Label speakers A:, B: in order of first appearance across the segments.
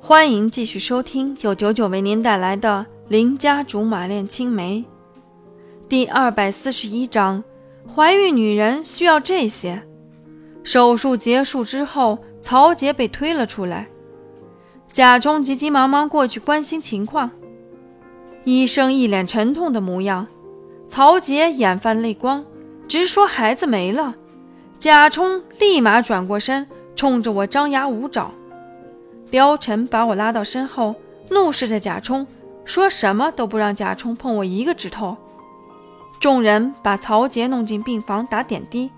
A: 欢迎继续收听由九九为您带来的《邻家竹马恋青梅》第二百四十一章：怀孕女人需要这些。手术结束之后，曹杰被推了出来，贾冲急急忙忙过去关心情况。医生一脸沉痛的模样，曹杰眼泛泪光，直说孩子没了。贾冲立马转过身，冲着我张牙舞爪。貂蝉把我拉到身后，怒视着贾冲，说什么都不让贾冲碰我一个指头。众人把曹杰弄进病房打点滴，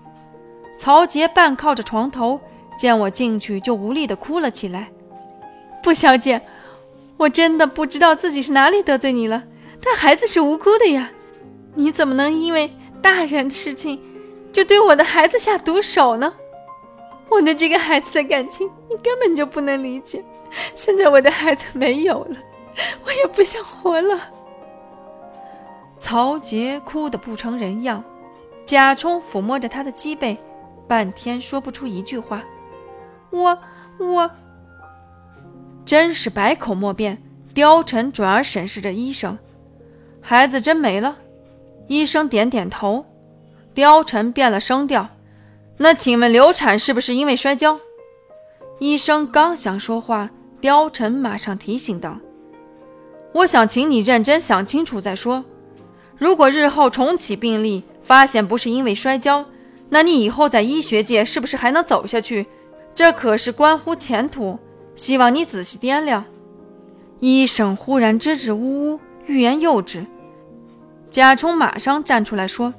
A: 曹杰半靠着床头，见我进去就无力地哭了起来。
B: 不，小姐，我真的不知道自己是哪里得罪你了，但孩子是无辜的呀，你怎么能因为大人的事情就对我的孩子下毒手呢？我对这个孩子的感情，你根本就不能理解。现在我的孩子没有了，我也不想活了。
A: 曹杰哭得不成人样，贾冲抚摸着他的脊背，半天说不出一句话。我我真是百口莫辩。貂蝉转而审视着医生，孩子真没了。医生点点头。貂蝉变了声调。那请问流产是不是因为摔跤？医生刚想说话，貂蝉马上提醒道：“我想请你认真想清楚再说。如果日后重启病例，发现不是因为摔跤，那你以后在医学界是不是还能走下去？这可是关乎前途，希望你仔细掂量。”医生忽然支支吾吾，欲言又止。贾冲马上站出来说：“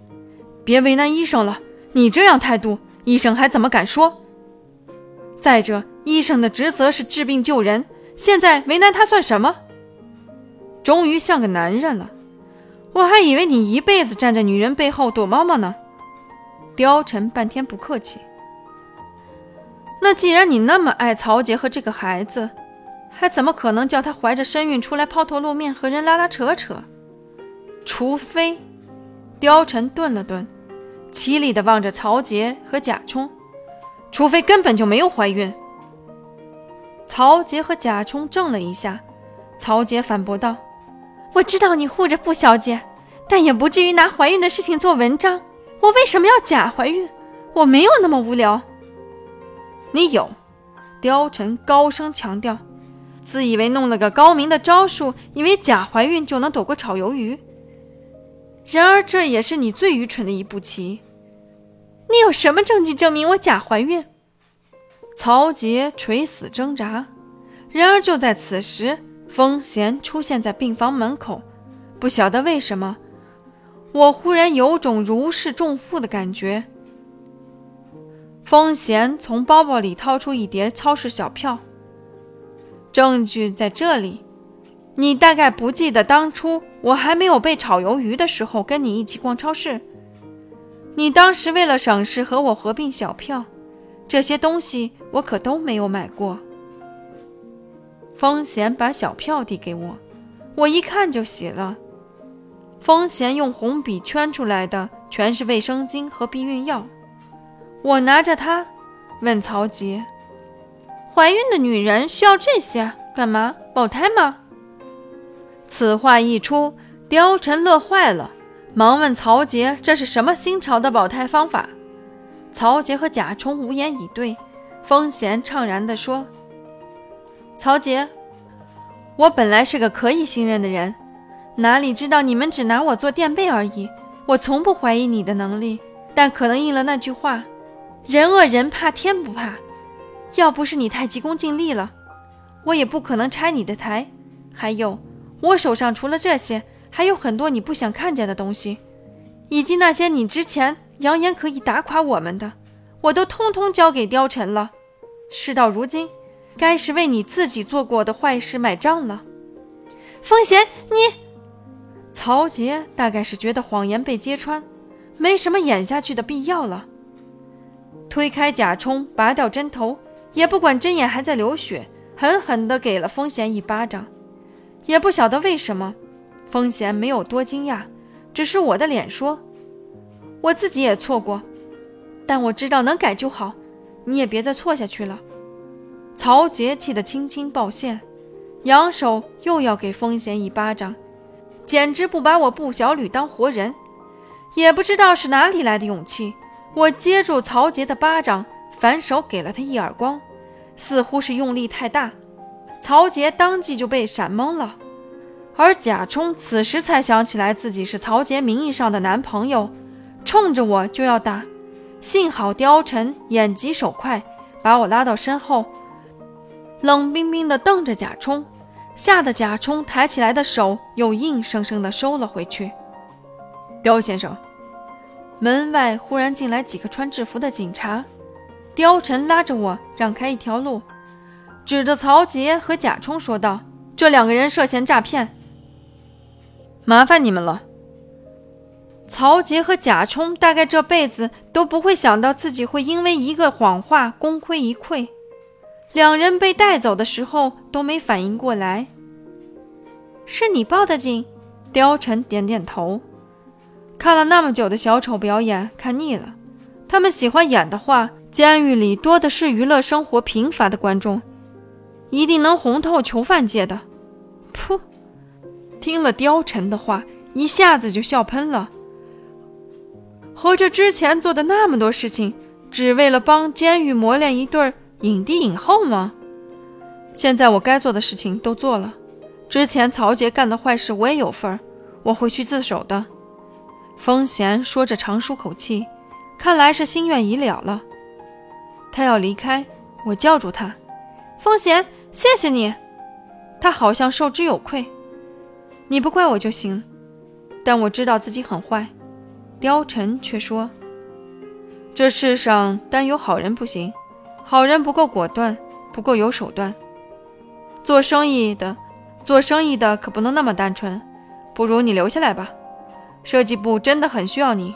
A: 别为难医生了，你这样态度。”医生还怎么敢说？再者，医生的职责是治病救人，现在为难他算什么？终于像个男人了，我还以为你一辈子站在女人背后躲猫猫呢。貂蝉半天不客气。那既然你那么爱曹杰和这个孩子，还怎么可能叫他怀着身孕出来抛头露面和人拉拉扯扯？除非……貂蝉顿了顿。凄厉地望着曹杰和贾冲，除非根本就没有怀孕。曹杰和贾冲怔了一下，曹杰反驳道：“
B: 我知道你护着布小姐，但也不至于拿怀孕的事情做文章。我为什么要假怀孕？我没有那么无聊。”
A: 你有，貂蝉高声强调，自以为弄了个高明的招数，以为假怀孕就能躲过炒鱿鱼。然而，这也是你最愚蠢的一步棋。
B: 你有什么证据证明我假怀孕？
A: 曹杰垂死挣扎。然而，就在此时，风贤出现在病房门口。不晓得为什么，我忽然有种如释重负的感觉。风贤从包包里掏出一叠超市小票，证据在这里。你大概不记得当初我还没有被炒鱿鱼的时候，跟你一起逛超市。你当时为了省事和我合并小票，这些东西我可都没有买过。风贤把小票递给我，我一看就喜了。风贤用红笔圈出来的全是卫生巾和避孕药。我拿着它，问曹杰：“
B: 怀孕的女人需要这些干嘛？保胎吗？”
A: 此话一出，貂蝉乐坏了，忙问曹杰：“这是什么新潮的保胎方法？”曹杰和贾冲无言以对。风贤怅然地说：“曹杰，我本来是个可以信任的人，哪里知道你们只拿我做垫背而已。我从不怀疑你的能力，但可能应了那句话：人恶人怕天不怕。要不是你太急功近利了，我也不可能拆你的台。还有。”我手上除了这些，还有很多你不想看见的东西，以及那些你之前扬言可以打垮我们的，我都通通交给貂蝉了。事到如今，该是为你自己做过的坏事买账了。
B: 风贤，你……
A: 曹杰大概是觉得谎言被揭穿，没什么演下去的必要了，推开贾冲，拔掉针头，也不管针眼还在流血，狠狠地给了风贤一巴掌。也不晓得为什么，风贤没有多惊讶，只是我的脸说：“我自己也错过，但我知道能改就好，你也别再错下去了。”曹杰气得轻轻抱歉，扬手又要给风贤一巴掌，简直不把我步小吕当活人。也不知道是哪里来的勇气，我接住曹杰的巴掌，反手给了他一耳光，似乎是用力太大，曹杰当即就被闪懵了。而贾冲此时才想起来自己是曹杰名义上的男朋友，冲着我就要打，幸好貂蝉眼疾手快，把我拉到身后，冷冰冰地瞪着贾冲，吓得贾冲抬起来的手又硬生生地收了回去。刁先生，门外忽然进来几个穿制服的警察，貂蝉拉着我让开一条路，指着曹杰和贾冲说道：“这两个人涉嫌诈骗。”麻烦你们了。曹杰和贾冲大概这辈子都不会想到自己会因为一个谎话功亏一篑。两人被带走的时候都没反应过来。是你报的警？貂蝉点点头。看了那么久的小丑表演，看腻了。他们喜欢演的话，监狱里多的是娱乐生活贫乏的观众，一定能红透囚犯界的。噗。听了貂蝉的话，一下子就笑喷了。合着之前做的那么多事情，只为了帮监狱磨练一对影帝影后吗？现在我该做的事情都做了，之前曹杰干的坏事我也有份儿，我会去自首的。风贤说着长舒口气，看来是心愿已了了。他要离开，我叫住他：“风贤，谢谢你。”他好像受之有愧。你不怪我就行，但我知道自己很坏。貂蝉却说：“这世上单有好人不行，好人不够果断，不够有手段。做生意的，做生意的可不能那么单纯。不如你留下来吧，设计部真的很需要你。”